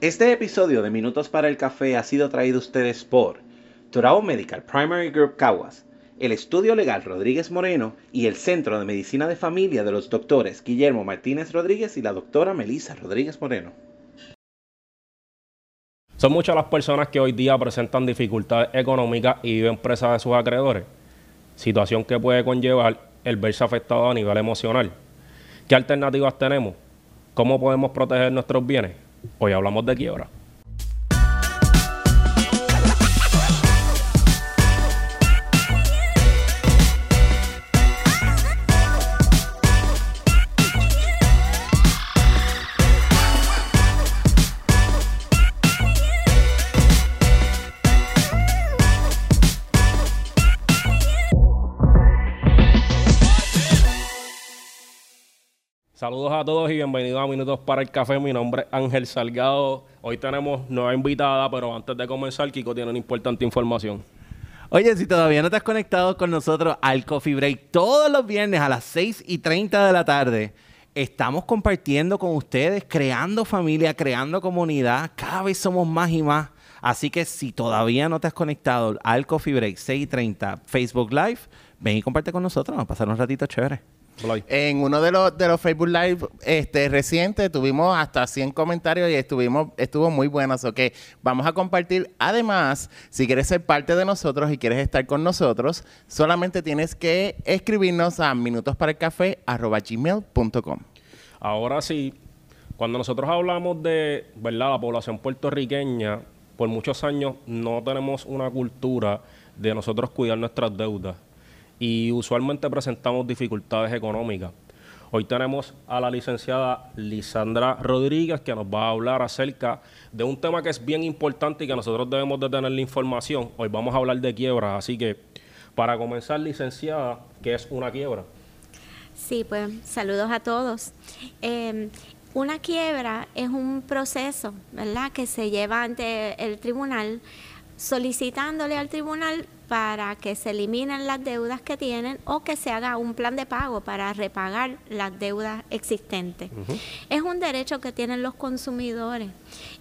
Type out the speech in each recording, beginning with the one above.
Este episodio de Minutos para el Café ha sido traído a ustedes por Turao Medical Primary Group Caguas, el Estudio Legal Rodríguez Moreno y el Centro de Medicina de Familia de los doctores Guillermo Martínez Rodríguez y la doctora Melissa Rodríguez Moreno. Son muchas las personas que hoy día presentan dificultades económicas y viven presas de sus acreedores, situación que puede conllevar el verse afectado a nivel emocional. ¿Qué alternativas tenemos? ¿Cómo podemos proteger nuestros bienes? Hoy hablamos de quiebra. Saludos a todos y bienvenidos a Minutos para el Café. Mi nombre es Ángel Salgado. Hoy tenemos nueva invitada, pero antes de comenzar, Kiko tiene una importante información. Oye, si todavía no te has conectado con nosotros al Coffee Break todos los viernes a las 6 y 30 de la tarde, estamos compartiendo con ustedes, creando familia, creando comunidad. Cada vez somos más y más. Así que si todavía no te has conectado al Coffee Break 6 y 30 Facebook Live, ven y comparte con nosotros. Vamos a pasar un ratito chévere. En uno de los, de los Facebook Live este, recientes tuvimos hasta 100 comentarios y estuvimos, estuvo muy bueno. Que vamos a compartir. Además, si quieres ser parte de nosotros y quieres estar con nosotros, solamente tienes que escribirnos a minutosparaelcafé.com. Ahora sí, cuando nosotros hablamos de ¿verdad? la población puertorriqueña, por muchos años no tenemos una cultura de nosotros cuidar nuestras deudas y usualmente presentamos dificultades económicas. Hoy tenemos a la licenciada Lisandra Rodríguez que nos va a hablar acerca de un tema que es bien importante y que nosotros debemos de tener la información. Hoy vamos a hablar de quiebras, así que para comenzar, licenciada, ¿qué es una quiebra? Sí, pues saludos a todos. Em, una quiebra es un proceso, ¿verdad?, que se lleva ante el tribunal solicitándole al tribunal para que se eliminen las deudas que tienen o que se haga un plan de pago para repagar las deudas existentes. Es un derecho que tienen los consumidores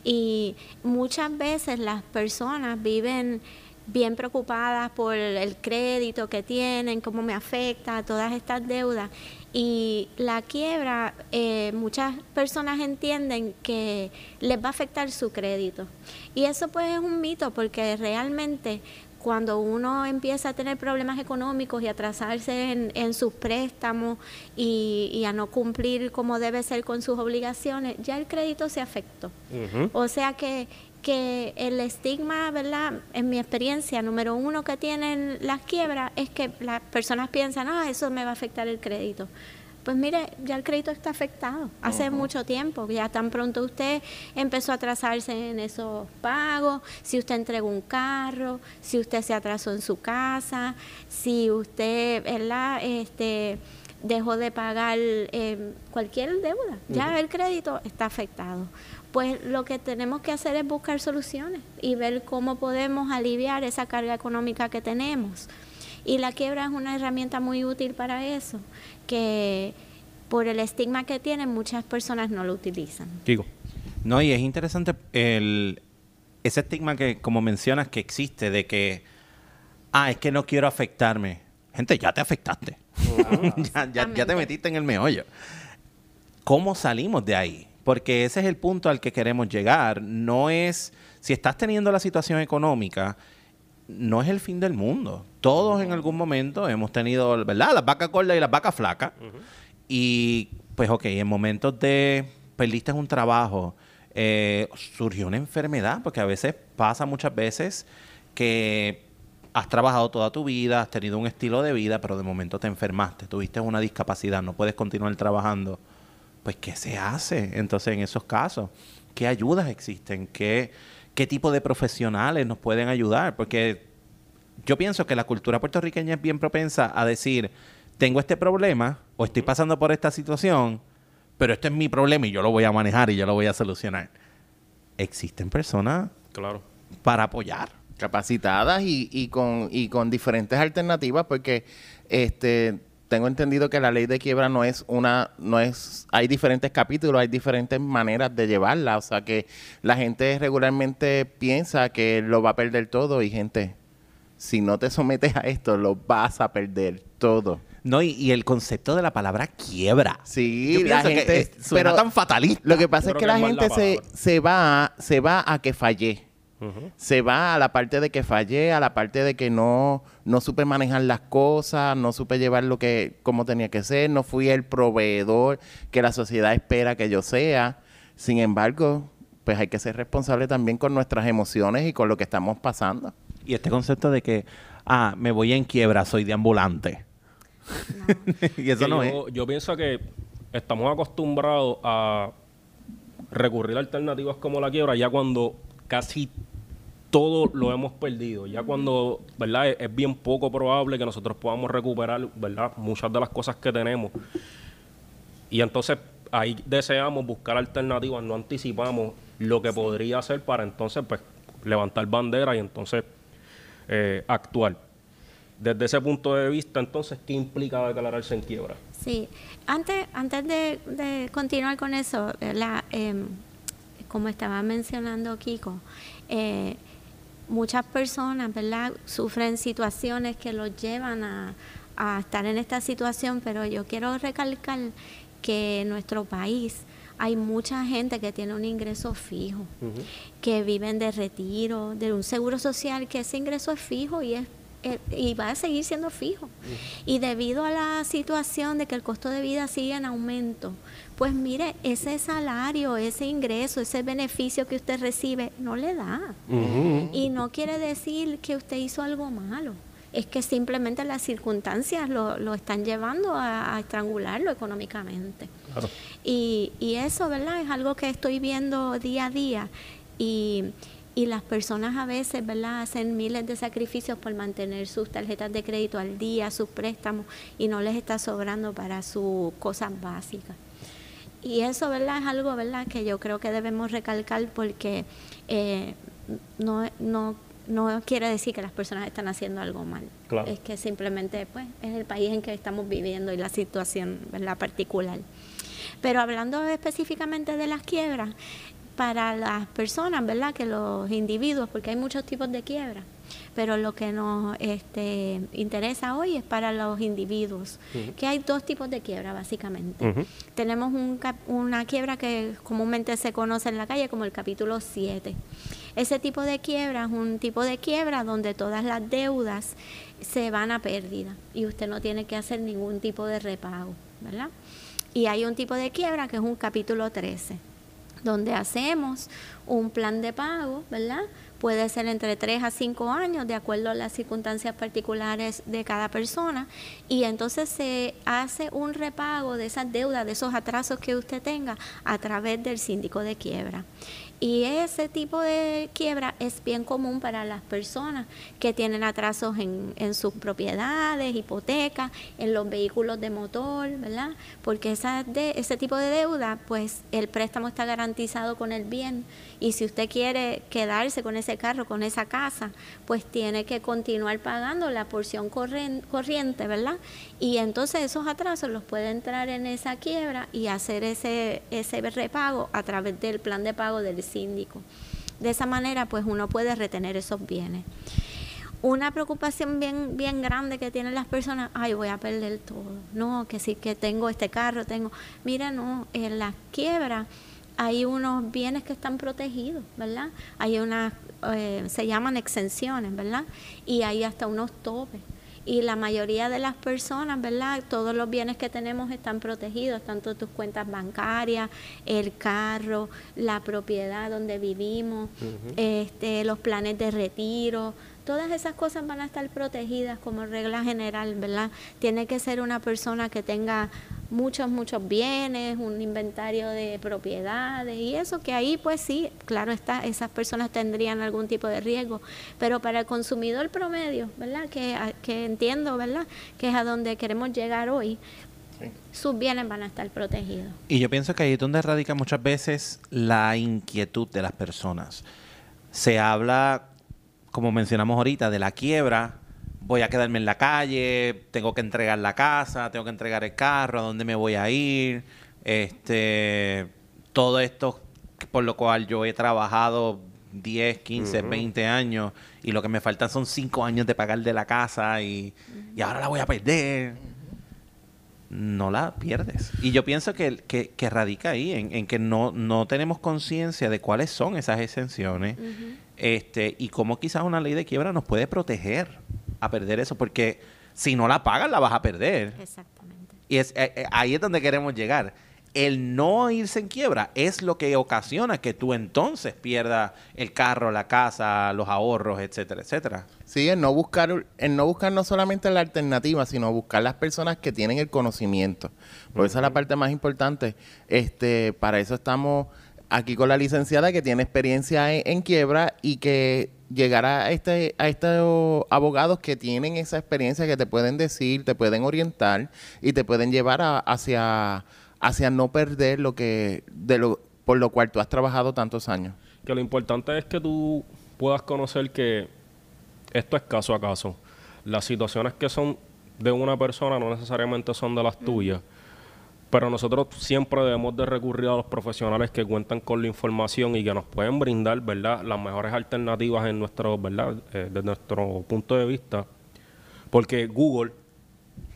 y muchas veces las personas viven bien preocupadas por el crédito que tienen, cómo me afecta todas estas deudas. Y la quiebra, eh, muchas personas entienden que les va a afectar su crédito. Y eso pues es un mito porque realmente cuando uno empieza a tener problemas económicos y atrasarse en, en sus préstamos y, a no cumplir como debe ser con sus obligaciones, ya el crédito se afectó. O sea que, que el estigma, ¿verdad? En mi experiencia, número uno que tienen las quiebras es que las personas piensan, ah, eso me va a afectar el crédito. Pues mire, ya el crédito está afectado hace mucho tiempo. Ya tan pronto usted empezó a atrasarse en esos pagos, si usted entregó un carro, si usted se atrasó en su casa, si usted, ¿verdad? Este, dejó de pagar eh, cualquier deuda. Ya el crédito está afectado. Pues lo que tenemos que hacer es buscar soluciones y ver cómo podemos aliviar esa carga económica que tenemos. Y la quiebra es una herramienta muy útil para eso, que por el estigma que tienen muchas personas no lo utilizan. Digo. No, y es interesante el, ese estigma que, como mencionas, que existe de que, ah, es que no quiero afectarme. Gente, ya te afectaste. ya, ya, ya te metiste en el meollo. ¿Cómo salimos de ahí? Porque ese es el punto al que queremos llegar. No es, si estás teniendo la situación económica, no es el fin del mundo. Todos en algún momento hemos tenido, ¿verdad? Las vacas gordas y las vacas flacas. Y pues, ok, en momentos de perdiste un trabajo, eh, surgió una enfermedad, porque a veces pasa muchas veces que has trabajado toda tu vida, has tenido un estilo de vida, pero de momento te enfermaste, tuviste una discapacidad, no puedes continuar trabajando. Pues, ¿qué se hace entonces en esos casos? ¿Qué ayudas existen? ¿Qué, qué tipo de profesionales nos pueden ayudar, porque yo pienso que la cultura puertorriqueña es bien propensa a decir, tengo este problema o estoy pasando por esta situación, pero este es mi problema y yo lo voy a manejar y yo lo voy a solucionar. Existen personas claro. para apoyar. Capacitadas y, y, con, y con diferentes alternativas, porque este tengo entendido que la ley de quiebra no es una, no es, hay diferentes capítulos, hay diferentes maneras de llevarla, o sea que la gente regularmente piensa que lo va a perder todo y gente, si no te sometes a esto, lo vas a perder todo. No, y, y el concepto de la palabra quiebra. Sí, Yo la que gente, es- suena tan fatalista. Lo que pasa es que la gente la se, se va, se va a que fallé. Se va a la parte de que fallé, a la parte de que no, no supe manejar las cosas, no supe llevar lo que como tenía que ser, no fui el proveedor que la sociedad espera que yo sea. Sin embargo, pues hay que ser responsable también con nuestras emociones y con lo que estamos pasando. Y este concepto de que, ah, me voy en quiebra, soy de ambulante. y eso Que no yo, es. yo pienso que estamos acostumbrados a recurrir a alternativas como la quiebra ya cuando casi todo lo hemos perdido. Ya cuando, ¿verdad? Es, es bien poco probable que nosotros podamos recuperar, ¿verdad? Muchas de las cosas que tenemos. Y entonces ahí deseamos buscar alternativas, no anticipamos lo que podría hacer para entonces, pues, levantar bandera y entonces eh, actuar. Desde ese punto de vista, entonces, ¿qué implica declararse en quiebra? Sí, antes, antes de, continuar con eso, ¿verdad? Em, como estaba mencionando Kiko, eh, muchas personas, ¿verdad? Sufren situaciones que los llevan a, estar en esta situación, pero yo quiero recalcar que nuestro país hay mucha gente que tiene un ingreso fijo, que viven de retiro, de un seguro social, que ese ingreso es fijo y es eh, y va a seguir siendo fijo. Y debido a la situación de que el costo de vida sigue en aumento, pues mire, ese salario, ese ingreso, ese beneficio que usted recibe, no le da. Y no quiere decir que usted hizo algo malo. Es que simplemente las circunstancias lo, lo están llevando a, a estrangularlo económicamente. Claro. Y, y eso, ¿verdad? Es algo que estoy viendo día a día. Y, y las personas a veces, ¿verdad? Hacen miles de sacrificios por mantener sus tarjetas de crédito al día, sus préstamos, y no les está sobrando para sus cosas básicas. Y eso, ¿verdad? Es algo, ¿verdad? Que yo creo que debemos recalcar porque eh, no, no, no quiere decir que las personas están haciendo algo mal. Claro. Es que simplemente, pues, es el país en que estamos viviendo y la situación, ¿verdad? Particular. Pero hablando específicamente de las quiebras, para las personas, ¿verdad? Que los individuos, porque hay muchos tipos de quiebra, pero lo que nos este, interesa hoy es para los individuos, que hay dos tipos de quiebra básicamente. Tenemos un una quiebra que comúnmente se conoce en la calle como el capítulo 7. Ese tipo de quiebra es un tipo de quiebra donde todas las deudas se van a pérdida y usted no tiene que hacer ningún tipo de repago, ¿verdad? Y hay un tipo de quiebra que es un capítulo 13 donde hacemos un plan de pago, ¿verdad? Puede ser entre 3 a 5 años, de acuerdo a las circunstancias particulares de cada persona, y entonces se hace un repago de esas deudas, de esos atrasos que usted tenga a través del síndico de quiebra. Y ese tipo de quiebra es bien común para las personas que tienen atrasos en, en sus propiedades, hipotecas, en los vehículos de motor, ¿verdad? Porque esa de, ese tipo de deuda, pues el préstamo está garantizado con el bien. Y si usted quiere quedarse con ese carro, con esa casa, pues tiene que continuar pagando la porción corriente, ¿verdad? Y entonces esos atrasos los puede entrar en esa quiebra y hacer ese, ese repago a través del plan de pago del síndico. De esa manera, pues uno puede retener esos bienes. Una preocupación bien, bien grande que tienen las personas, ay, voy a perder todo. No, que sí, que tengo este carro, tengo... Mira, no, en las quiebras hay unos bienes que están protegidos, ¿verdad? Hay unas, eh, se llaman exenciones, ¿verdad? Y hay hasta unos topes. Y la mayoría de las personas, ¿verdad? Todos los bienes que tenemos están protegidos, tanto tus cuentas bancarias, el carro, la propiedad donde vivimos, este, los planes de retiro, todas esas cosas van a estar protegidas como regla general, ¿verdad? Tiene que ser una persona que tenga muchos, muchos bienes, un inventario de propiedades y eso que ahí pues sí, claro está, esas personas tendrían algún tipo de riesgo, pero para el consumidor promedio, ¿verdad? Que, a- que entiendo, ¿verdad? Que es a donde queremos llegar hoy, sus bienes van a estar protegidos. Y yo pienso que ahí es donde radica muchas veces la inquietud de las personas. Se habla, como mencionamos ahorita, de la quiebra. voy a quedarme en la calle, tengo que entregar la casa, tengo que entregar el carro, a dónde me voy a ir, este, todo esto por lo cual yo he trabajado 10, 15, 20 años y lo que me faltan son 5 años de pagar de la casa y, y ahora la voy a perder. No la pierdes. Y yo pienso que, que, que radica ahí, en, en que no, no tenemos conciencia de cuáles son esas exenciones este, y cómo quizás una ley de quiebra nos puede proteger a perder eso, porque si no la pagas la vas a perder. Exactamente. Y es, eh, eh, ahí es donde queremos llegar. El no irse en quiebra es lo que ocasiona que tú entonces pierdas el carro, la casa, los ahorros, etcétera, etcétera. Sí, el no buscar, el no buscar no solamente la alternativa, sino buscar las personas que tienen el conocimiento. Porque esa es la parte más importante. Este, para eso estamos aquí con la licenciada que tiene experiencia en, en quiebra y que llegará a este a estos abogados que tienen esa experiencia que te pueden decir, te pueden orientar y te pueden llevar a- hacia hacia no perder lo que de lo por lo cual tú has trabajado tantos años. Que lo importante es que tú puedas conocer que esto es caso a caso. Las situaciones que son de una persona no necesariamente son de las tuyas. Pero nosotros siempre debemos de recurrir a los profesionales que cuentan con la información y que nos pueden brindar, ¿verdad?, las mejores alternativas en nuestro, ¿verdad?, eh, desde nuestro punto de vista. Porque Google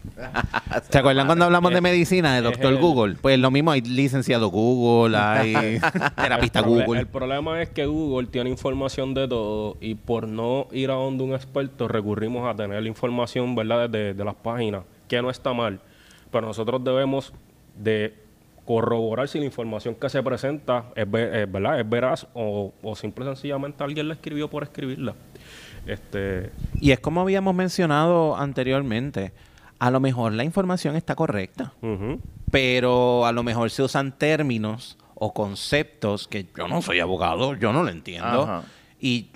¿Se acuerdan cuando hablamos de medicina, de es doctor Google? Pues lo mismo, hay licenciado Google, hay terapista Google. El problema es que Google tiene información de todo y por no ir a donde un experto recurrimos a tener la información, ¿verdad?, de, de las páginas, que no está mal. Pero nosotros debemos de corroborar si la información que se presenta es, ve- es, ¿verdad? es veraz o, o simple y sencillamente alguien la escribió por escribirla. Este, Y es como habíamos mencionado anteriormente, a lo mejor la información está correcta, pero a lo mejor se usan términos o conceptos que yo no soy abogado, yo no lo entiendo, Ajá. y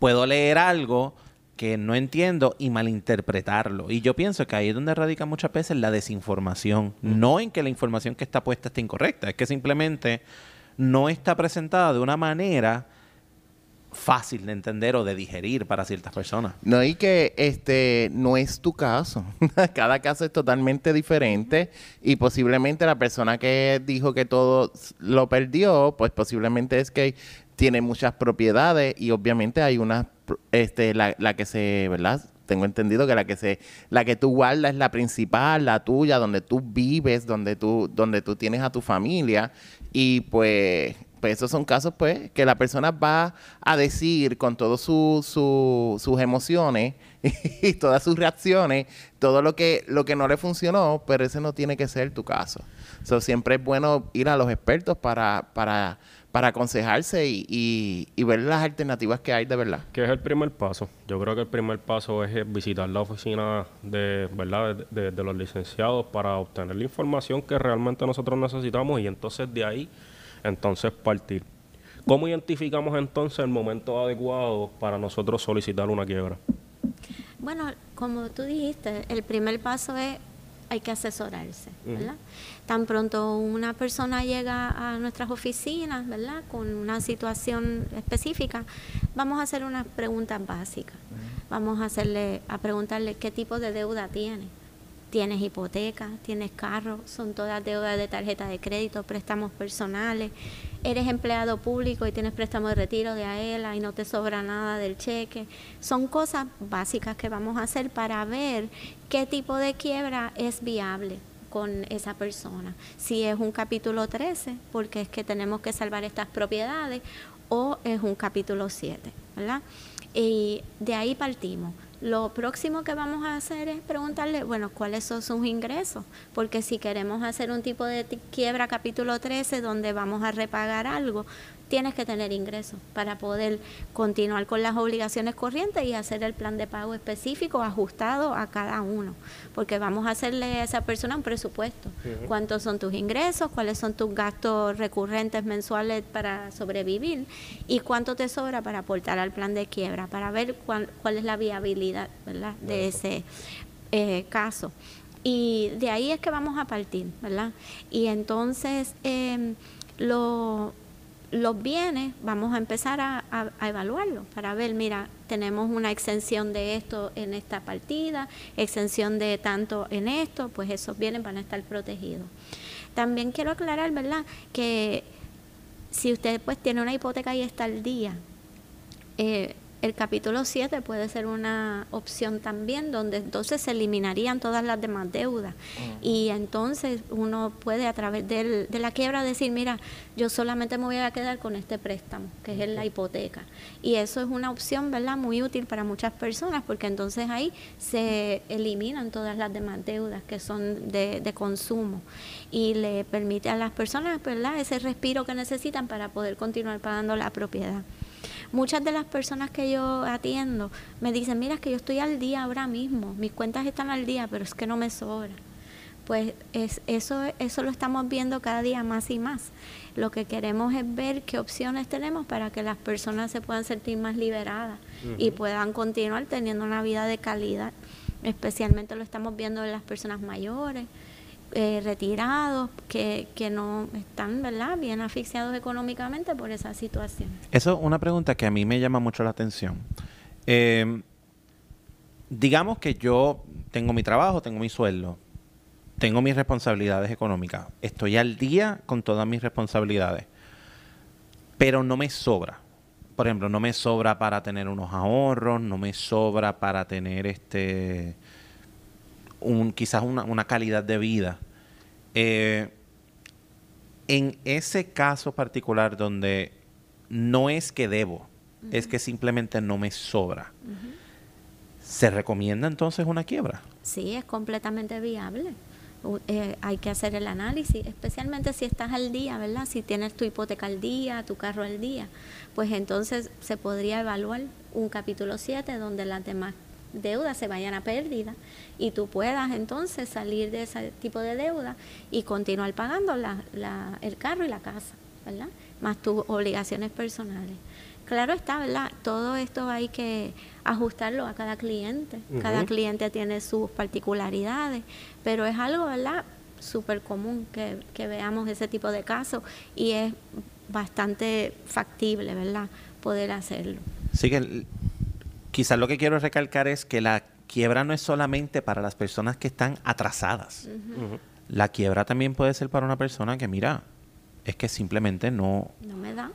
puedo leer algo que no entiendo y malinterpretarlo. Y yo pienso que ahí es donde radica muchas veces la desinformación, no en que la información que está puesta esté incorrecta, es que simplemente no está presentada de una manera fácil de entender o de digerir para ciertas personas. No, y que este no es tu caso. Cada caso es totalmente diferente y posiblemente la persona que dijo que todo lo perdió, pues posiblemente es que tiene muchas propiedades y obviamente hay una, pr- este, la, la que se, ¿verdad? Tengo entendido que la que se, la que tú guardas es la principal, la tuya, donde tú vives, donde tú, donde tú tienes a tu familia y pues pues esos son casos pues que la persona va a decir con todas su, su- sus emociones y todas sus reacciones todo lo que lo que no le funcionó pero ese no tiene que ser tu caso so, siempre es bueno ir a los expertos para para para aconsejarse y, y- ver las alternativas que hay de verdad que es el primer paso. Yo creo que el primer paso es eh, visitar la oficina de, ¿verdad? De los licenciados para obtener la información que realmente nosotros necesitamos y entonces de ahí, entonces partir. ¿Cómo identificamos entonces el momento adecuado para nosotros solicitar una quiebra? Bueno, como tú dijiste, el primer paso es hay que asesorarse, ¿verdad? Tan pronto una persona llega a nuestras oficinas, ¿verdad? Con una situación específica, vamos a hacer unas preguntas básicas. Vamos a hacerle a preguntarle qué tipo de deuda tiene. ¿Tienes hipoteca? ¿Tienes carro? ¿Son todas deudas de tarjeta de crédito, préstamos personales? ¿Eres empleado público y tienes préstamo de retiro de AELA y no te sobra nada del cheque? Son cosas básicas que vamos a hacer para ver qué tipo de quiebra es viable con esa persona. Si es un capítulo 13, porque es que tenemos que salvar estas propiedades, o es un capítulo 7, ¿verdad? Y de ahí partimos. Lo próximo que vamos a hacer es preguntarle, bueno, cuáles son sus ingresos, porque si queremos hacer un tipo de quiebra capítulo 13 donde vamos a repagar algo, tienes que tener ingresos para poder continuar con las obligaciones corrientes y hacer el plan de pago específico ajustado a cada uno, porque vamos a hacerle a esa persona un presupuesto. ¿Cuántos son tus ingresos? ¿Cuáles son tus gastos recurrentes mensuales para sobrevivir? ¿Y cuánto te sobra para aportar al plan de quiebra? Para ver cuál, cuál es la viabilidad ¿verdad? de ese eh, caso. Y de ahí es que vamos a partir, ¿verdad? Y entonces, em, lo, los bienes vamos a empezar a, evaluarlos para ver, mira, tenemos una exención de esto en esta partida, exención de tanto en esto, pues esos bienes van a estar protegidos. También quiero aclarar, ¿verdad?, que si usted pues tiene una hipoteca y está al día, eh, el capítulo 7 puede ser una opción también, donde entonces se eliminarían todas las demás deudas. Y entonces uno puede a través de la quiebra decir, mira, yo solamente me voy a quedar con este préstamo, que es la hipoteca. Y eso es una opción, ¿verdad?, muy útil para muchas personas, porque entonces ahí se eliminan todas las demás deudas que son de, de consumo y le permite a las personas, ¿verdad?, ese respiro que necesitan para poder continuar pagando la propiedad. Muchas de las personas que yo atiendo me dicen, mira, es que yo estoy al día ahora mismo, mis cuentas están al día, pero es que no me sobra. Pues es, eso, eso lo estamos viendo cada día más y más. Lo que queremos es ver qué opciones tenemos para que las personas se puedan sentir más liberadas y puedan continuar teniendo una vida de calidad. Especialmente lo estamos viendo en las personas mayores, eh, retirados que, que, no están ¿verdad? bien asfixiados económicamente por esa situación. Eso es una pregunta que a mí me llama mucho la atención. Em, digamos que yo tengo mi trabajo, tengo mi sueldo, tengo mis responsabilidades económicas, estoy al día con todas mis responsabilidades, pero no me sobra. Por ejemplo, no me sobra para tener unos ahorros, no me sobra para tener este un, quizás una, una calidad de vida. Eh, en ese caso particular donde no es que debo, es que simplemente no me sobra, ¿se recomienda entonces una quiebra? Sí, es completamente viable. Eh, hay que hacer el análisis, especialmente si estás al día, ¿verdad? Si tienes tu hipoteca al día, tu carro al día, pues entonces se podría evaluar un capítulo 7 donde las demás deudas se vayan a pérdida y tú puedas entonces salir de ese tipo de deuda y continuar pagando la, la, el carro y la casa, ¿verdad? Más tus obligaciones personales. Claro está, ¿verdad? Todo esto hay que ajustarlo a cada cliente. Cada cliente tiene sus particularidades, pero es algo, ¿verdad? Súper común que, que veamos ese tipo de casos y es bastante factible, ¿verdad? Poder hacerlo. Sí, que quizás lo que quiero recalcar es que la quiebra no es solamente para las personas que están atrasadas. La quiebra también puede ser para una persona que, mira, es que simplemente no... No me da.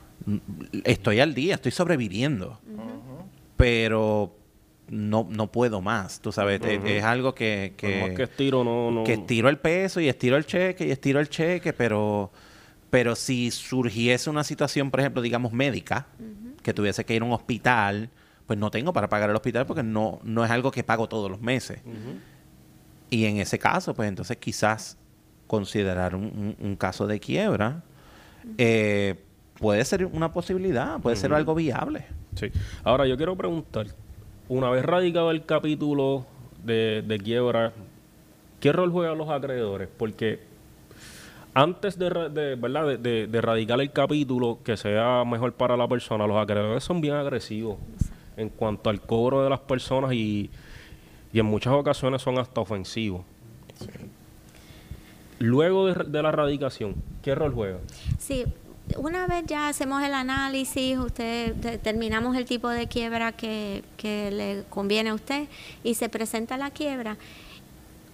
Estoy al día, estoy sobreviviendo. Pero no, no puedo más, tú sabes, es, algo que... Que, que estiro, no, no... Que estiro el peso y estiro el cheque y estiro el cheque, pero... Pero si surgiese una situación, por ejemplo, digamos médica, que tuviese que ir a un hospital pues no tengo para pagar el hospital porque no, no es algo que pago todos los meses. Y en ese caso, pues entonces quizás considerar un, caso de quiebra eh, puede ser una posibilidad, puede ser algo viable. Sí. Ahora yo quiero preguntar, una vez radicado el capítulo de, quiebra, ¿qué rol juegan los acreedores? Porque antes de, ¿verdad? De, de, radicar el capítulo que sea mejor para la persona, los acreedores son bien agresivos en cuanto al cobro de las personas y, en muchas ocasiones son hasta ofensivos. Luego de, la erradicación, ¿qué rol juega? Sí, una vez ya hacemos el análisis, usted determinamos el tipo de quiebra que, que le conviene a usted y se presenta la quiebra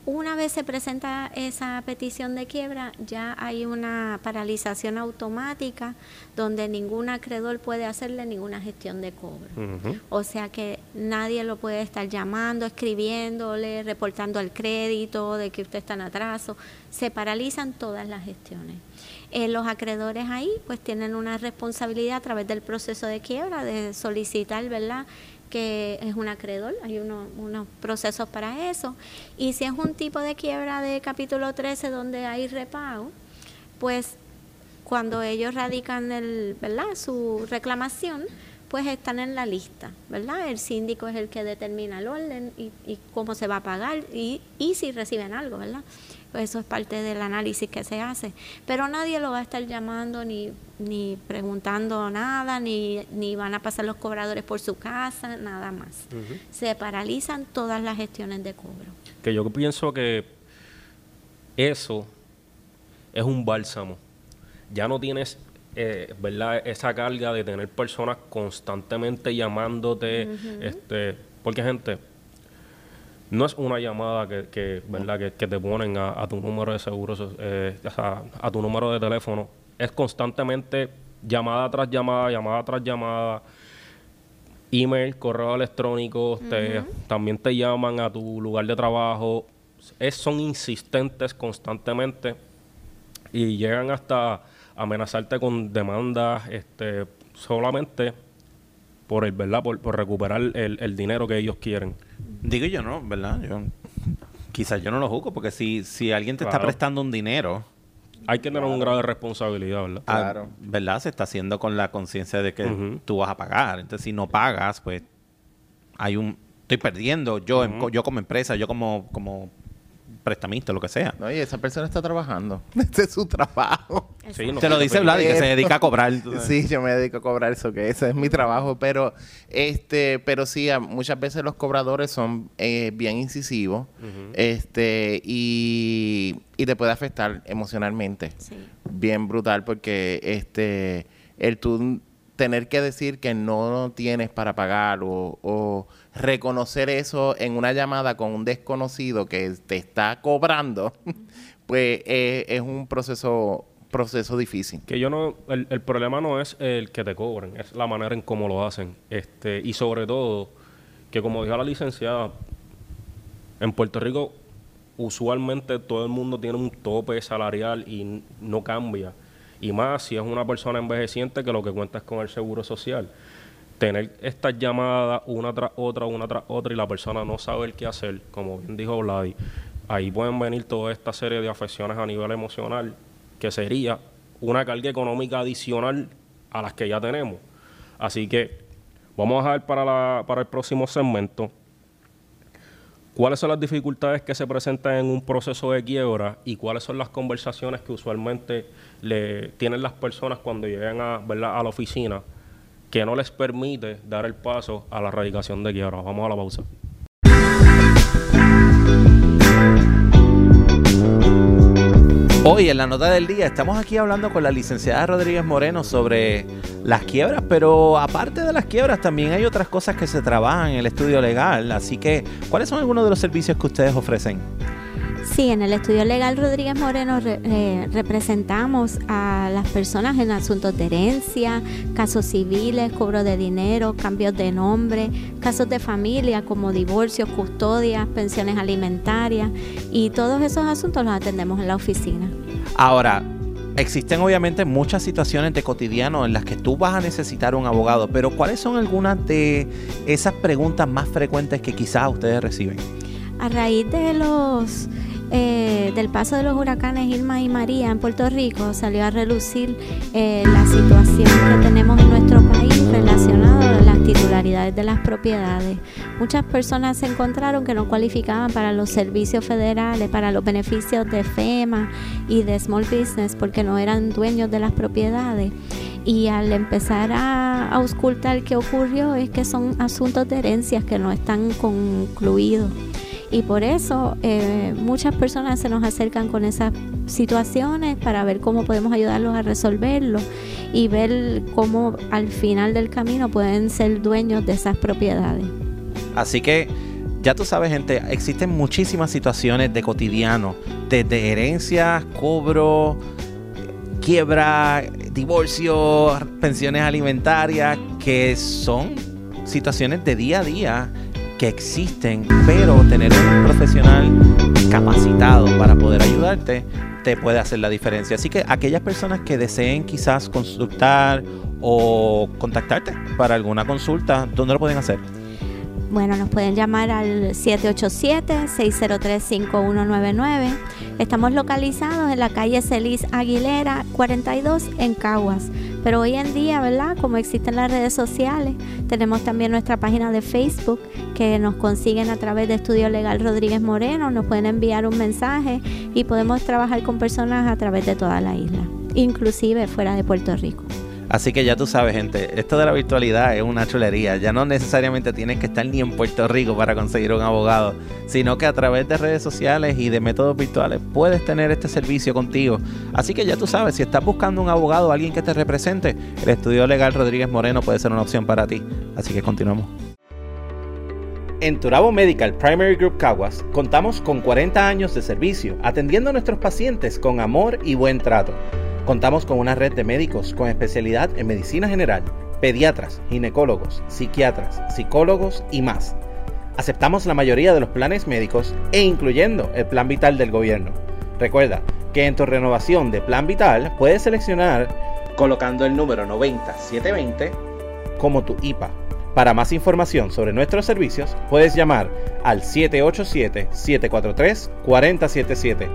una vez se presenta esa petición de quiebra, ya hay una paralización automática donde ningún acreedor puede hacerle ninguna gestión de cobro. O sea que nadie lo puede estar llamando, escribiéndole, reportando el crédito de que usted está en atraso. Se paralizan todas las gestiones. Eh, los acreedores ahí pues tienen una responsabilidad a través del proceso de quiebra de solicitar, ¿verdad? Que es un acreedor, hay unos procesos para eso. Y si es un tipo de quiebra de capítulo 13 donde hay repago, pues cuando ellos radican el, ¿verdad? su reclamación, pues están en la lista, ¿verdad? El síndico es el que determina el orden y, y cómo se va a pagar y, y si reciben algo, ¿verdad? Eso es parte del análisis que se hace. Pero nadie lo va a estar llamando ni, ni preguntando nada, ni, ni van a pasar los cobradores por su casa, nada más. Se paralizan todas las gestiones de cobro. Que yo pienso que eso es un bálsamo. Ya no tienes eh, ¿verdad? Esa carga de tener personas constantemente llamándote, este, porque gente, no es una llamada que, que ¿verdad? Que, te ponen a, tu número de seguro, eh, a tu número de teléfono, es constantemente llamada tras llamada, llamada tras llamada, email, correo electrónico, también te llaman a tu lugar de trabajo, es, son insistentes constantemente y llegan hasta amenazarte con demandas este, solamente por el verdad por, recuperar el, dinero que ellos quieren digo yo no verdad yo quizás yo no lo juzgo porque si si alguien te está prestando un dinero hay que tener un grado de responsabilidad, ¿verdad? Ah, claro. ¿Verdad? Se está haciendo con la conciencia de que tú vas a pagar. Entonces, si no pagas, pues hay un... Estoy perdiendo yo, yo como empresa, yo como, como prestamista, lo que sea. No, y esa persona está trabajando. Este es su trabajo. Sí, no, Te lo dice Vlad, que se dedica a cobrar. sí, yo me dedico a cobrar eso, que ese es mi trabajo. Pero este pero sí, muchas veces los cobradores son eh, bien incisivos este y, y te puede afectar emocionalmente. Sí. Bien brutal porque este el tú tener que decir que no tienes para pagar o, reconocer eso en una llamada con un desconocido que te está cobrando, pues eh, es un proceso proceso difícil. Que yo no, el, el, problema no es el que te cobren, es la manera en cómo lo hacen. Este, y sobre todo, que como dijo la licenciada, en Puerto Rico usualmente todo el mundo tiene un tope salarial y no cambia y más si es una persona envejeciente que lo que cuenta es con el seguro social. Tener estas llamadas una tras otra, una tras otra y la persona no sabe qué hacer, como bien dijo Vladi, ahí pueden venir toda esta serie de afecciones a nivel emocional, que sería una carga económica adicional a las que ya tenemos. Así que vamos a dejar para, la, para el próximo segmento ¿Cuáles son las dificultades que se presentan en un proceso de quiebra y cuáles son las conversaciones que usualmente le tienen las personas cuando llegan a, a la oficina que no les permite dar el paso a la erradicación de quiebra? Vamos a la pausa. Hoy en la nota del día estamos aquí hablando con la licenciada Rodríguez Moreno sobre las quiebras, pero aparte de las quiebras también hay otras cosas que se trabajan en el estudio legal, así que ¿cuáles son algunos de los servicios que ustedes ofrecen? Sí, en el estudio legal Rodríguez Moreno eh, representamos a las personas en asuntos de herencia, casos civiles, cobro de dinero, cambios de nombre, casos de familia como divorcios, custodias, pensiones alimentarias y todos esos asuntos los atendemos en la oficina. Ahora, Existen obviamente muchas situaciones de cotidiano en las que tú vas a necesitar un abogado, pero ¿cuáles son algunas de esas preguntas más frecuentes que quizás ustedes reciben? A raíz de los eh, del paso de los huracanes Irma y María en Puerto Rico salió a relucir eh, la situación que tenemos en nuestro país relacionada a las titularidades de las propiedades. Muchas personas se encontraron que no cualificaban para los servicios federales, para los beneficios de FEMA y de Small Business porque no eran dueños de las propiedades y al empezar a, auscultar qué ocurrió es que son asuntos de herencias que no están concluidos y por eso eh, muchas personas se nos acercan con esas situaciones para ver cómo podemos ayudarlos a resolverlo y ver cómo al final del camino pueden ser dueños de esas propiedades. Así que ya tú sabes, gente, existen muchísimas situaciones de cotidiano, desde herencias, cobro, quiebra, divorcio, pensiones alimentarias, que son situaciones de día a día que existen, pero tener un profesional capacitado para poder ayudarte te puede hacer la diferencia. Así que aquellas personas que deseen quizás consultar o contactarte para alguna consulta, ¿dónde lo pueden hacer? Bueno, nos pueden llamar al 787-603-5199. Estamos localizados en la calle Celis Aguilera 42 en Caguas. Pero hoy en día, ¿verdad? Como existen las redes sociales, tenemos también nuestra página de Facebook que nos consiguen a través de Estudio Legal Rodríguez Moreno. Nos pueden enviar un mensaje y podemos trabajar con personas a través de toda la isla, inclusive fuera de Puerto Rico. Así que ya tú sabes, gente, esto de la virtualidad es una chulería. Ya no necesariamente tienes que estar ni en Puerto Rico para conseguir un abogado, sino que a través de redes sociales y de métodos virtuales puedes tener este servicio contigo. Así que ya tú sabes, si estás buscando un abogado, alguien que te represente, el estudio legal Rodríguez Moreno puede ser una opción para ti. Así que continuamos. En Turabo Medical Primary Group Caguas contamos con 40 años de servicio atendiendo a nuestros pacientes con amor y buen trato. Contamos con una red de médicos con especialidad en medicina general, pediatras, ginecólogos, psiquiatras, psicólogos y más. Aceptamos la mayoría de los planes médicos e incluyendo el plan vital del gobierno. Recuerda que en tu renovación de plan vital puedes seleccionar colocando el número 90720 como tu IPA. Para más información sobre nuestros servicios, puedes llamar al 787-743-4077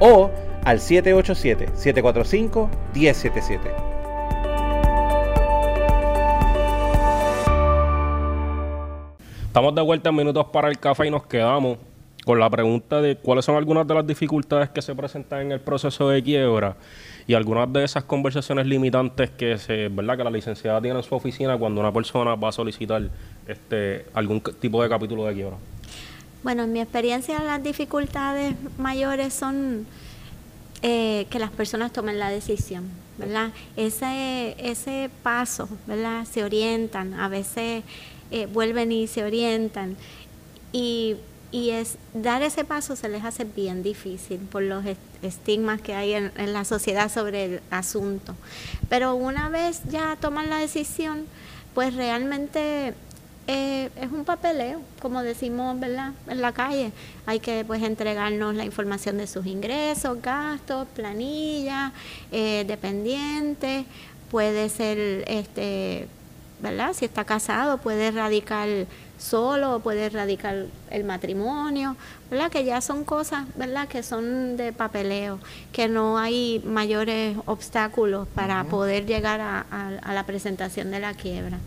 o al 787-745-1077. Estamos de vuelta en minutos para el café y nos quedamos con la pregunta de cuáles son algunas de las dificultades que se presentan en el proceso de quiebra y algunas de esas conversaciones limitantes que se, ¿verdad? que la licenciada tiene en su oficina cuando una persona va a solicitar este algún tipo de capítulo de quiebra. Bueno, en mi experiencia las dificultades mayores son eh, que las personas tomen la decisión, ¿verdad? Ese, ese paso, ¿verdad? Se orientan, a veces eh, vuelven y se orientan. Y, y, es dar ese paso se les hace bien difícil por los estigmas que hay en, en la sociedad sobre el asunto. Pero una vez ya toman la decisión, pues realmente eh, es un papeleo, como decimos ¿verdad? en la calle. Hay que pues entregarnos la información de sus ingresos, gastos, planilla, eh, dependientes, puede ser, este, ¿verdad? Si está casado, puede radicar solo puede radicar el matrimonio, ¿verdad? Que ya son cosas, ¿verdad? Que son de papeleo, que no hay mayores obstáculos para poder llegar a, la presentación de la quiebra.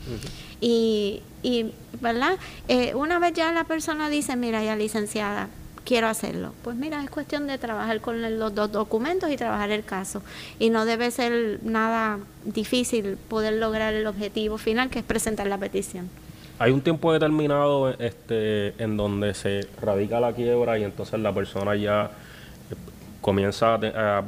y, y, ¿verdad? Eh, una vez ya la persona dice, mira, ya licenciada, quiero hacerlo. Pues mira, es cuestión de trabajar con los dos documentos y trabajar el caso. Y no debe ser nada difícil poder lograr el objetivo final, que es presentar la petición hay un tiempo determinado este, en donde se radica la quiebra y entonces la persona ya eh, comienza a,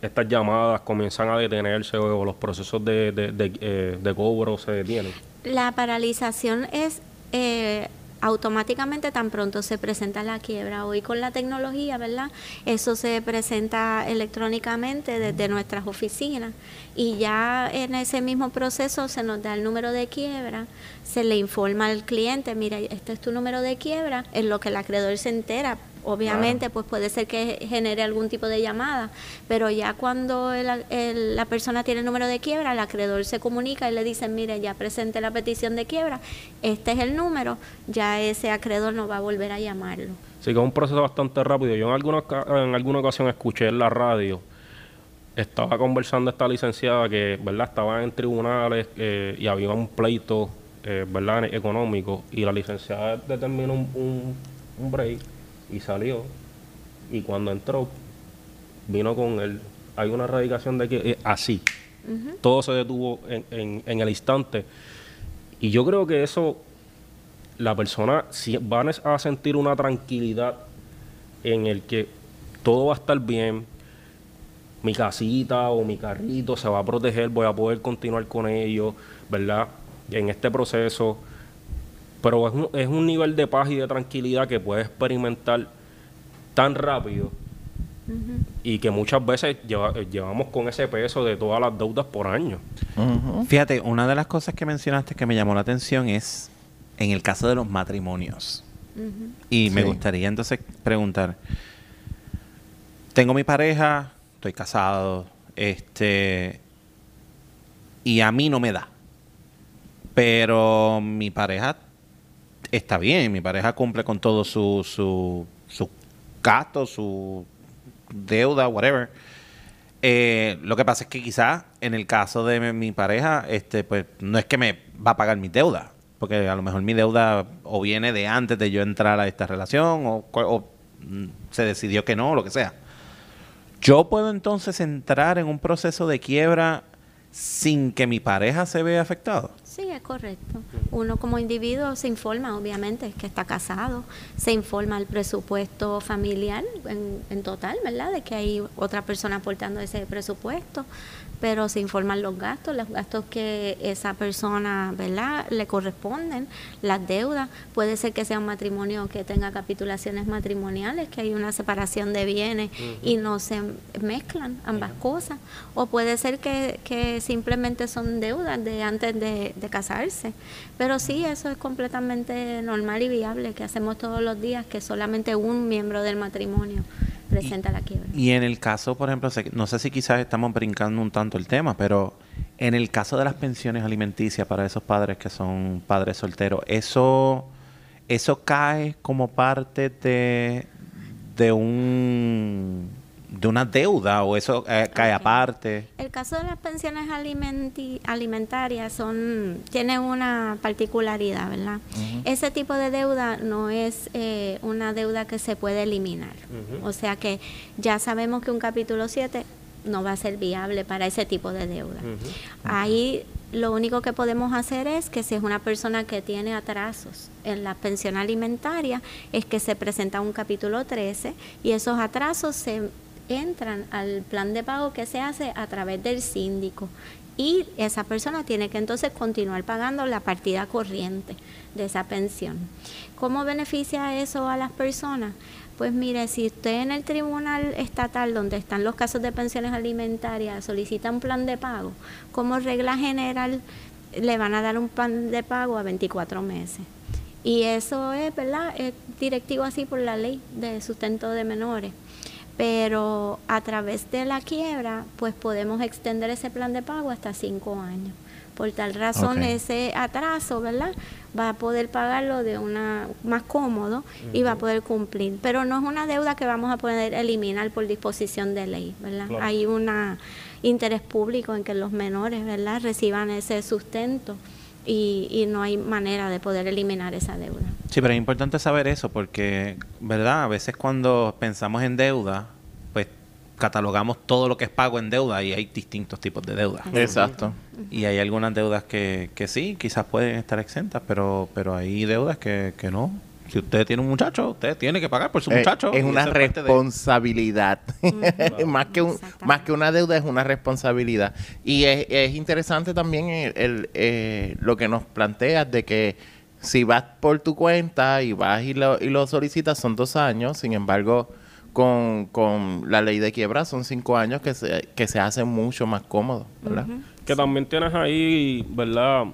estas llamadas comienzan a detenerse o, los procesos de, de, eh, de, cobro se detienen. La paralización es eh, automáticamente tan pronto se presenta la quiebra. Hoy con la tecnología, ¿verdad? Eso se presenta electrónicamente desde nuestras oficinas y ya en ese mismo proceso se nos da el número de quiebra, se le informa al cliente, mira, este es tu número de quiebra, en lo que el acreedor se entera obviamente pues puede ser que genere algún tipo de llamada, pero ya cuando la persona tiene el número de quiebra, el acreedor se comunica y le dice, mire, ya presente la petición de quiebra, este es el número, ya ese acreedor no va a volver a llamarlo. Sí, que es un proceso bastante rápido. Yo en alguna, en alguna ocasión escuché en la radio, estaba conversando esta licenciada que, ¿verdad? Estaba en tribunales eh, y había un pleito, eh, ¿verdad? Económico y la licenciada determinó un, un break y salió. Y cuando entró, vino con él. Hay una erradicación de que eh, así. Todo se detuvo en, en, el instante. Y yo creo que eso, la persona si, va a sentir una tranquilidad en el que todo va a estar bien. Mi casita o mi carrito se va a proteger, voy a poder continuar con ello, ¿verdad? En este proceso pero es un, es un nivel de paz y de tranquilidad que puedes experimentar tan rápido y que muchas veces llevamos con ese peso de todas las deudas por año. Fíjate, una de las cosas que mencionaste que me llamó la atención es en el caso de los matrimonios. Y me gustaría entonces preguntar, tengo mi pareja, estoy casado, este, y a mí no me da, pero mi pareja está bien, mi pareja cumple con todo su, su, su gasto, su deuda, whatever. Eh, lo que pasa es que quizás en el caso de mi, pareja, este, pues no es que me va a pagar mi deuda, porque a lo mejor mi deuda o viene de antes de yo entrar a esta relación o, o mm, se decidió que no, lo que sea. Yo puedo entonces entrar en un proceso de quiebra sin que mi pareja se vea afectado. Sí, es correcto. Uno como individuo se informa, obviamente, que está casado, se informa el presupuesto familiar en, en total, ¿verdad? De que hay otra persona aportando ese presupuesto, pero se informan los gastos, los gastos que esa persona, ¿verdad?, le corresponden, las deudas. Puede ser que sea un matrimonio que tenga capitulaciones matrimoniales, que hay una separación de bienes y no se mezclan ambas cosas. O puede ser que, que simplemente son deudas de antes de, de casarse. Pero sí, eso es completamente normal y viable, que hacemos todos los días, que solamente un miembro del matrimonio presenta la quiebra. Y en el caso, por ejemplo, no sé si quizás estamos brincando un tanto el tema, pero en el caso de las pensiones alimenticias para esos padres que son padres solteros, ¿eso, eso cae como parte de, de un de una deuda o eso eh, cae aparte? El caso de las pensiones alimentarias son tiene una particularidad, ¿verdad? Ese tipo de deuda no es eh, una deuda que se puede eliminar. O sea que ya sabemos que un capítulo 7 no va a ser viable para ese tipo de deuda. Ahí lo único que podemos hacer es que si es una persona que tiene atrasos en la pensión alimentaria, es que se presenta un capítulo 13 y esos atrasos se entran al plan de pago que se hace a través del síndico y esa persona tiene que entonces continuar pagando la partida corriente de esa pensión. ¿Cómo beneficia eso a las personas? Pues mire, si usted en el tribunal estatal donde están los casos de pensiones alimentarias solicita un plan de pago, como regla general le van a dar un plan de pago a 24 meses. Y eso es, ¿verdad? Es directivo así por la ley de sustento de menores. Pero a través de la quiebra, pues podemos extender ese plan de pago hasta cinco años. Por tal razón, ese atraso, ¿verdad? Va a poder pagarlo de una más cómodo y va a poder cumplir. Pero no es una deuda que vamos a poder eliminar por disposición de ley, ¿verdad? Claro. Hay un interés público en que los menores, ¿verdad? Reciban ese sustento y, y no hay manera de poder eliminar esa deuda. Sí, pero es importante saber eso porque, ¿verdad? A veces cuando pensamos en deuda, pues catalogamos todo lo que es pago en deuda y hay distintos tipos de deuda. Exacto. Y hay algunas deudas que, que sí, quizás pueden estar exentas, pero, pero hay deudas que, que no. Si usted tiene un muchacho, usted tiene que pagar por su Eh, muchacho. es una de- responsabilidad. más, que un, más que una deuda es una responsabilidad. Y es, es interesante también el, el, eh, lo que nos planteas de que si vas por tu cuenta y vas y lo, y lo solicitas son dos años, sin embargo con, con la ley de quiebra son cinco años que se, que se hace mucho más cómodo, ¿verdad? Que también tienes ahí, ¿verdad?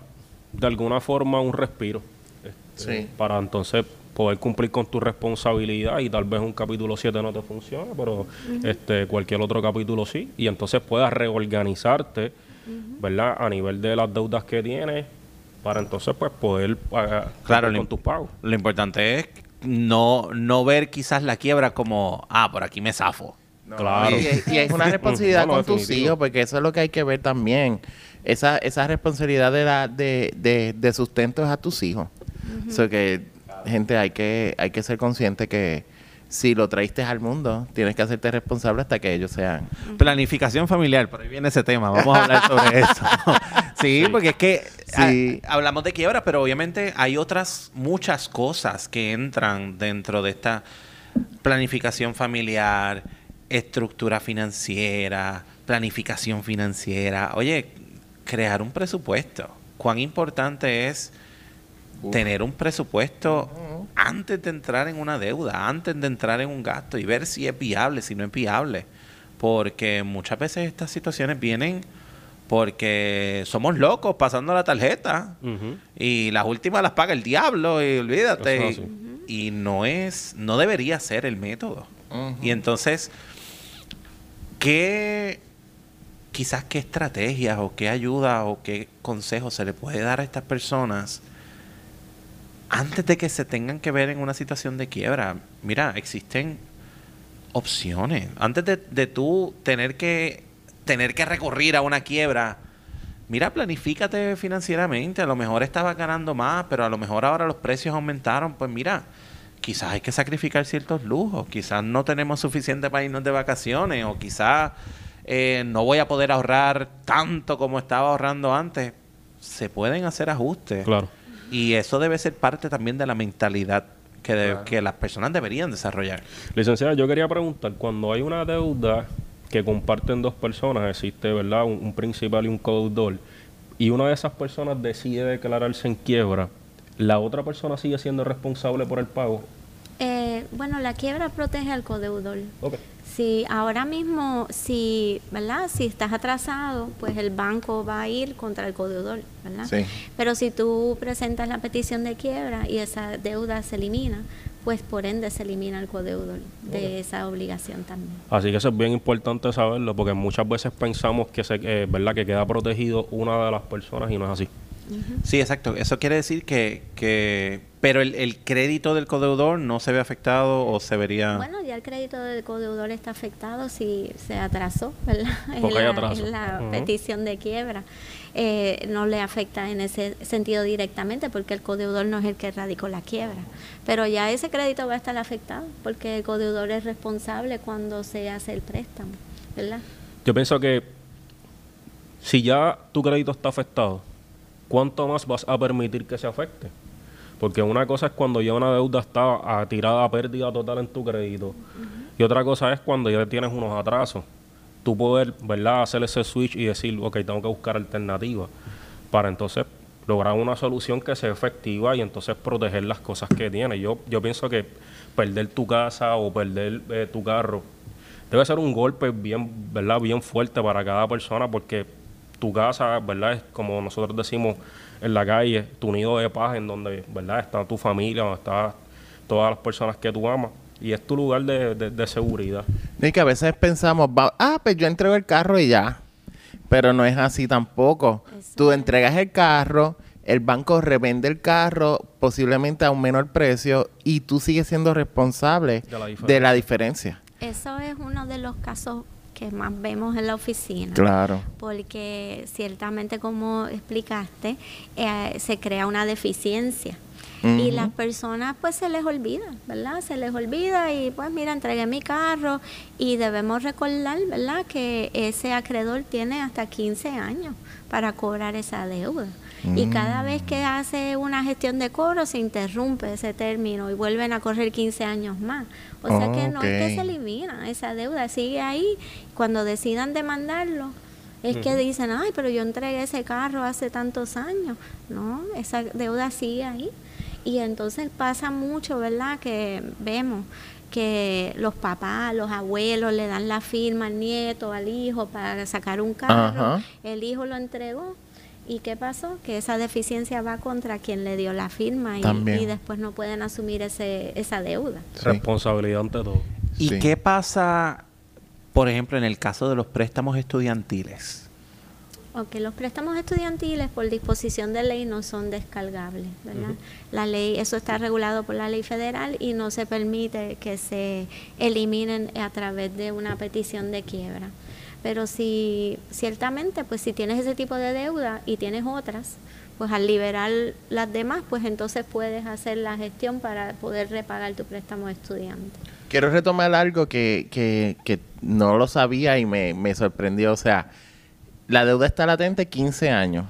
De alguna forma un respiro. este, Sí. Para entonces poder cumplir con tu responsabilidad y tal vez un capítulo 7 no te funcione, pero este cualquier otro capítulo sí. Y entonces puedas reorganizarte, ¿verdad? A nivel de las deudas que tienes para entonces pues poder pagar Claro, con tus pagos. lo importante es no, no ver quizás la quiebra como, ah, por aquí me zafo. Claro. Y, es- y es una responsabilidad No, no, con tus hijos, porque eso es lo que hay que ver también. Esa, esa responsabilidad de, la, de, de, de sustento es a tus hijos. O sea que, gente, hay que, hay que ser consciente que si lo traíste al mundo, tienes que hacerte responsable hasta que ellos sean. Planificación familiar, por ahí viene ese tema, vamos a hablar sobre eso. sí, porque es que Sí. ah, hablamos de quiebra, pero obviamente hay otras muchas cosas que entran dentro de esta planificación familiar, estructura financiera, planificación financiera. Oye, crear un presupuesto. ¿Cuán importante es tener un presupuesto antes de entrar en una deuda, antes de entrar en un gasto y ver si es viable, si no es viable? Porque muchas veces estas situaciones vienen porque somos locos pasando la tarjeta y las últimas las paga el diablo y olvídate. Eso es Y, y no es, no debería ser el método. Y entonces, ¿qué quizás qué estrategias o qué ayuda o qué consejos se le puede dar a estas personas antes de que se tengan que ver en una situación de quiebra? Mira, existen opciones. Antes de, de tú tener que tener que recurrir a una quiebra, mira, planifícate financieramente. A lo mejor estabas ganando más, pero a lo mejor ahora los precios aumentaron. Pues mira, quizás hay que sacrificar ciertos lujos. Quizás no tenemos suficiente para irnos de vacaciones o quizás eh, no voy a poder ahorrar tanto como estaba ahorrando antes, se pueden hacer ajustes. Claro. Y eso debe ser parte también de la mentalidad que, de- que las personas deberían desarrollar. Licenciada, yo quería preguntar, cuando hay una deuda que comparten dos personas, existe, ¿verdad? Un, un principal y un codeudor, y una de esas personas decide declararse en quiebra, ¿la otra persona sigue siendo responsable por el pago? Eh, bueno, la quiebra protege al codeudor. Ok. Si ahora mismo, si, ¿verdad? Si estás atrasado, pues el banco va a ir contra el codeudor, ¿verdad? Sí. Pero si tú presentas la petición de quiebra y esa deuda se elimina, pues por ende se elimina el codeudor de esa obligación también. Así que eso es bien importante saberlo, porque muchas veces pensamos que, se, eh, ¿verdad? que queda protegido una de las personas y no es así. Sí, exacto. Eso quiere decir que, que pero el, el crédito del codeudor no se ve afectado o se vería... Bueno, ya el crédito del codeudor está afectado si se atrasó, ¿verdad? En Porque hay la, atraso. en la petición de quiebra. Eh, no le afecta en ese sentido directamente porque el codeudor no es el que radicó la quiebra. Pero ya ese crédito va a estar afectado porque el codeudor es responsable cuando se hace el préstamo, ¿verdad? Yo pienso que si ya tu crédito está afectado, ¿cuánto más vas a permitir que se afecte? Porque una cosa es cuando ya una deuda está a tirada a pérdida total en tu crédito. Y otra cosa es cuando ya tienes unos atrasos. Tú poder, ¿verdad?, hacer ese switch y decir, ok, tengo que buscar alternativas para entonces lograr una solución que sea efectiva y entonces proteger las cosas que tienes. Yo, yo pienso que perder tu casa o perder eh, tu carro debe ser un golpe bien, ¿verdad? Bien fuerte para cada persona porque tu casa, ¿verdad? Es como nosotros decimos en la calle, tu nido de paz en donde, ¿verdad? Está tu familia, donde están todas las personas que tú amas y es tu lugar de, de- de seguridad. Y que a veces pensamos, va- ah, pues yo entrego el carro y ya. Pero no es así tampoco. Tú entregas el carro, el banco revende el carro posiblemente a un menor precio y tú sigues siendo responsable De la diferencia. de la diferencia. Eso es uno de los casos que más vemos en la oficina. Claro. porque ciertamente como explicaste eh, se crea una deficiencia y las personas pues se les olvida, ¿verdad? Se les olvida y pues mira, entregué mi carro y debemos recordar, ¿verdad? Que ese acreedor tiene hasta 15 años para cobrar esa deuda. Y cada vez que hace una gestión de cobro se interrumpe ese término y vuelven a correr 15 años más. O sea que no es que se elimina, esa deuda sigue ahí. Cuando decidan demandarlo, es que dicen, ay, pero yo entregué ese carro hace tantos años. No, esa deuda sigue ahí. Y entonces pasa mucho, ¿verdad? Que vemos que los papás, los abuelos le dan la firma al nieto, al hijo para sacar un carro. El hijo lo entregó. ¿Y qué pasó? Que esa deficiencia va contra quien le dio la firma y, después no pueden asumir ese, esa deuda. Sí. Responsabilidad ante todo. ¿Y Sí. qué pasa, por ejemplo, en el caso de los préstamos estudiantiles? Ok, los préstamos estudiantiles por disposición de ley no son descargables, ¿verdad? La ley, eso está regulado por la ley federal y no se permite que se eliminen a través de una petición de quiebra. Pero si ciertamente, pues si tienes ese tipo de deuda y tienes otras, pues al liberar las demás, pues entonces puedes hacer la gestión para poder repagar tu préstamo de estudiante. Quiero retomar algo que, que, que no lo sabía y me, me sorprendió. O sea, la deuda está latente 15 años.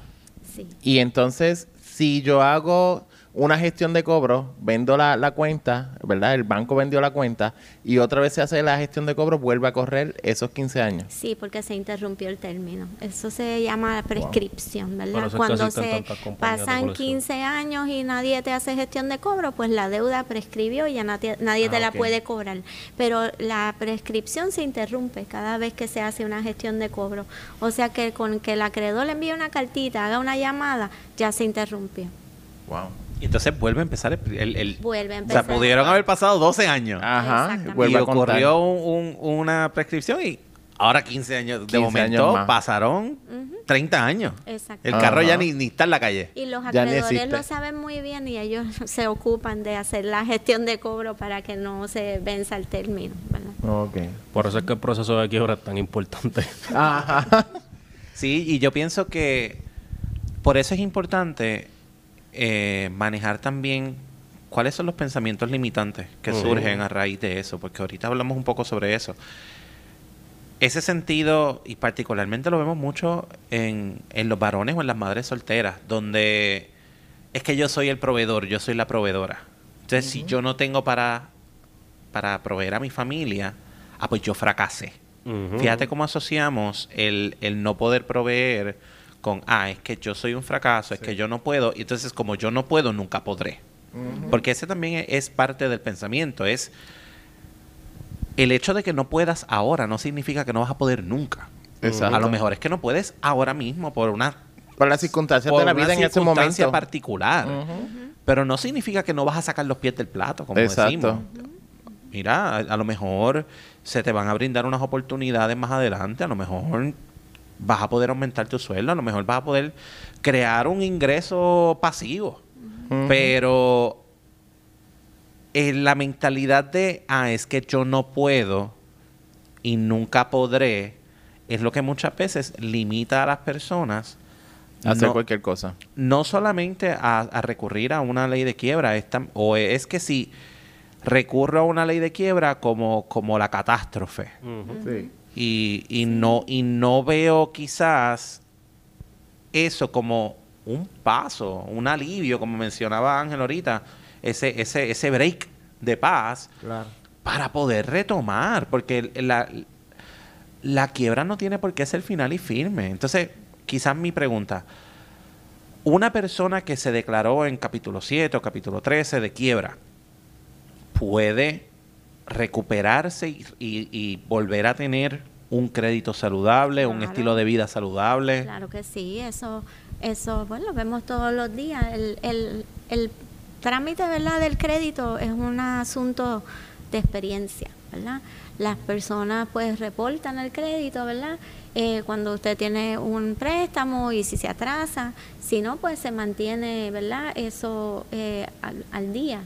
Sí. Y entonces, si yo hago una gestión de cobro, vendo la, la cuenta, ¿verdad? El banco vendió la cuenta y otra vez se hace la gestión de cobro, vuelve a correr esos 15 años. Sí, porque se interrumpió el término. Eso se llama prescripción, ¿verdad? Cuando se pasan colección. 15 años y nadie te hace gestión de cobro, pues la deuda prescribió y ya nadie, nadie Ah, te la puede cobrar. Pero la prescripción se interrumpe cada vez que se hace una gestión de cobro. O sea que con que el acreedor le envíe una cartita, haga una llamada, ya se interrumpió. Wow. Y entonces vuelve a empezar el... el- el- Vuelve a o empezar. sea, pudieron haber pasado 12 años. Ajá. Y ocurrió un- un- una prescripción y ahora 15 años. De 15 momento años más. pasaron 30 años. Exacto. El carro ya ni, ni está en la calle. Y los acreedores lo saben muy bien y ellos se ocupan de hacer la gestión de cobro para que no se venza el término. ¿verdad? Ok. Por eso es que el proceso de quiebra es tan importante. Ajá. Sí, y yo pienso que por eso es importante eh, manejar también cuáles son los pensamientos limitantes que surgen a raíz de eso, porque ahorita hablamos un poco sobre eso. ese sentido, y particularmente lo vemos mucho en, en los varones o en las madres solteras, donde es que yo soy el proveedor, yo soy la proveedora. Entonces, si yo no tengo para, para proveer a mi familia, ah, pues yo fracasé. Fíjate cómo asociamos el, el no poder proveer con, ah, es que yo soy un fracaso, es que yo no puedo, y entonces como yo no puedo, nunca podré. Porque ese también e- es parte del pensamiento, es el hecho de que no puedas ahora no significa que no vas a poder nunca. Exacto. A lo mejor es que no puedes ahora mismo por una Por las circunstancias por de la vida en ese circunstancia momento. particular. Pero no significa que no vas a sacar los pies del plato, como Exacto. decimos. Mira, a, a lo mejor se te van a brindar unas oportunidades más adelante, a lo mejor vas a poder aumentar tu sueldo, a lo mejor vas a poder crear un ingreso pasivo. Pero en la mentalidad de, ah, es que yo no puedo y nunca podré, es lo que muchas veces limita a las personas Hacer no- cualquier cosa. no solamente a, a recurrir a una ley de quiebra, es tam- o es que si recurro a una ley de quiebra como, como la catástrofe Sí. Y, y no, y no veo quizás eso como un paso, un alivio, como mencionaba Ángel ahorita, ese, ese, ese break de paz para poder retomar, porque la, la quiebra no tiene por qué ser final y firme. Entonces, quizás mi pregunta, una persona que se declaró en capítulo 7 o capítulo 13 de quiebra, ¿puede recuperarse y, y- y volver a tener un crédito saludable, un estilo de vida saludable? Claro que sí, eso, eso, bueno, lo vemos todos los días. El, el, el trámite, ¿verdad?, del crédito es un asunto de experiencia, ¿verdad? Las personas pues reportan el crédito, ¿verdad? Eh, cuando usted tiene un préstamo y si se atrasa, si no, pues se mantiene, ¿verdad? Eso eh, al, al día.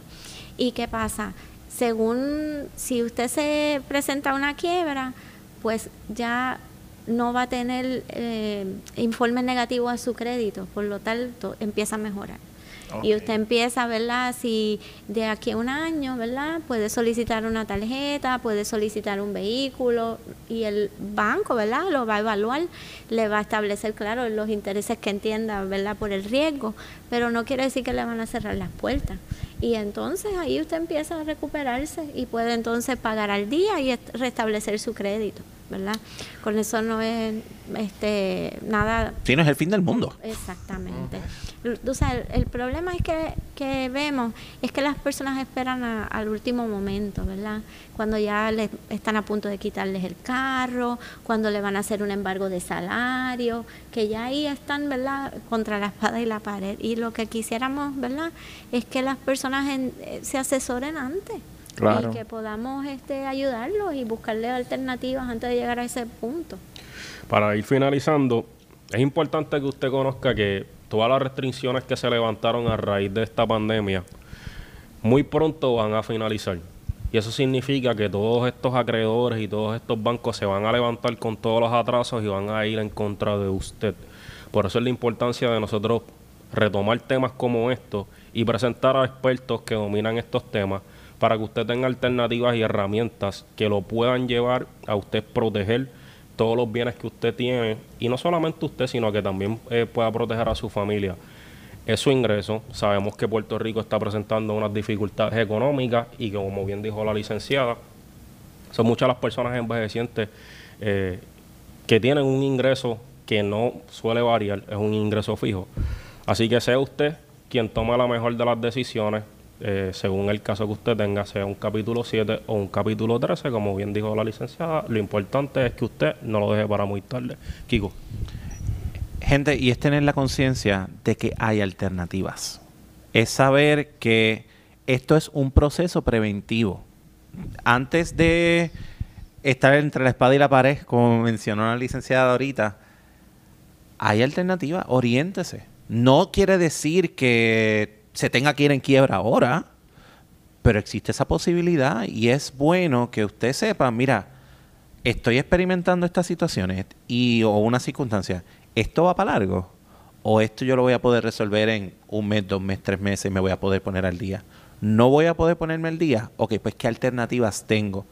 ¿Y qué pasa? Según si usted se presenta una quiebra, pues ya no va a tener eh, informe negativo a su crédito, por lo tanto empieza a mejorar. Y usted empieza, ¿verdad? Si de aquí a un año, ¿verdad? Puede solicitar una tarjeta, puede solicitar un vehículo y el banco, ¿verdad? Lo va a evaluar, le va a establecer, claro, los intereses que entienda, ¿verdad? Por el riesgo, pero no quiere decir que le van a cerrar las puertas. Y entonces ahí usted empieza a recuperarse y puede entonces pagar al día y est- restablecer su crédito, ¿verdad? Con eso no es este nada Si no es el fin del mundo. Exactamente. L- O sea, el, el problema es que, que vemos es que las personas esperan a- al último momento, ¿verdad? Cuando ya les están a punto de quitarles el carro, cuando le van a hacer un embargo de salario, que ya ahí están, ¿verdad? Contra la espada y la pared. Y lo que quisiéramos, ¿verdad? Es que las personas en- eh, se asesoren antes. Claro. Y que podamos este, ayudarlos y buscarle alternativas antes de llegar a ese punto. Para ir finalizando, es importante que usted conozca que todas las restricciones que se levantaron a raíz de esta pandemia muy pronto van a finalizar. Y eso significa que todos estos acreedores y todos estos bancos se van a levantar con todos los atrasos y van a ir en contra de usted. Por eso es la importancia de nosotros retomar temas como estos y presentar a expertos que dominan estos temas para que usted tenga alternativas y herramientas que lo puedan llevar a usted proteger todos los bienes que usted tiene y no solamente usted, sino que también eh, pueda proteger a su familia. Es su ingreso. Sabemos que Puerto Rico está presentando unas dificultades económicas y que, como bien dijo la licenciada, son muchas las personas envejecientes eh, que tienen un ingreso que no suele variar, es un ingreso fijo. Así que sea usted quien toma la mejor de las decisiones, eh, según el caso que usted tenga, sea un capítulo 7 o un capítulo 13, como bien dijo la licenciada, lo importante es que usted no lo deje para muy tarde. Kiko. Gente, y es tener la conciencia de que hay alternativas. Es saber que esto es un proceso preventivo. Antes de estar entre la espada y la pared, como mencionó la licenciada ahorita, hay alternativas, oriéntese. No quiere decir que se tenga que ir en quiebra ahora, pero existe esa posibilidad y es bueno que usted sepa, mira, estoy experimentando estas situaciones y o una circunstancia, ¿esto va para largo? ¿O esto yo lo voy a poder resolver en un mes, dos meses, tres meses y me voy a poder poner al día? ¿No voy a poder ponerme al día? Ok, pues ¿qué alternativas tengo?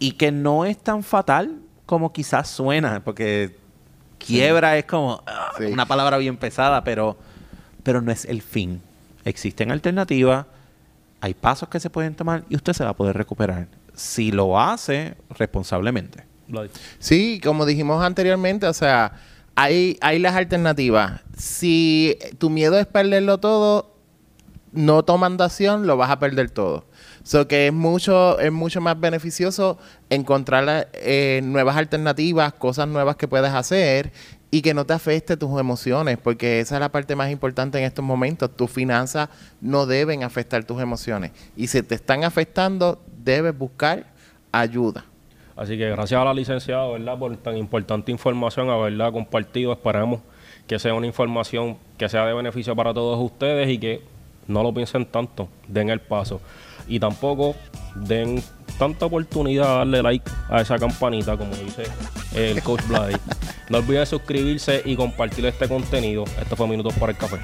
Y que no es tan fatal como quizás suena, porque quiebra es como ah, Sí. una palabra bien pesada, pero, pero no es el fin. Existen alternativas, hay pasos que se pueden tomar y usted se va a poder recuperar. Si lo hace responsablemente. Sí, como dijimos anteriormente, o sea, hay, hay las alternativas. Si tu miedo es perderlo todo, no tomando acción, lo vas a perder todo. So que es mucho, es mucho más beneficioso encontrar eh, nuevas alternativas, cosas nuevas que puedes hacer y que no te afecte tus emociones, porque esa es la parte más importante en estos momentos. Tus finanzas no deben afectar tus emociones. Y si te están afectando, debes buscar ayuda. Así que gracias a la licenciada, ¿verdad? Por tan importante información, haberla compartido. Esperamos que sea una información que sea de beneficio para todos ustedes y que no lo piensen tanto, den el paso. Y tampoco den tanta oportunidad darle like a esa campanita, como dice el coach Vladi. No olviden suscribirse y compartir este contenido. Esto fue Minutos para el Café.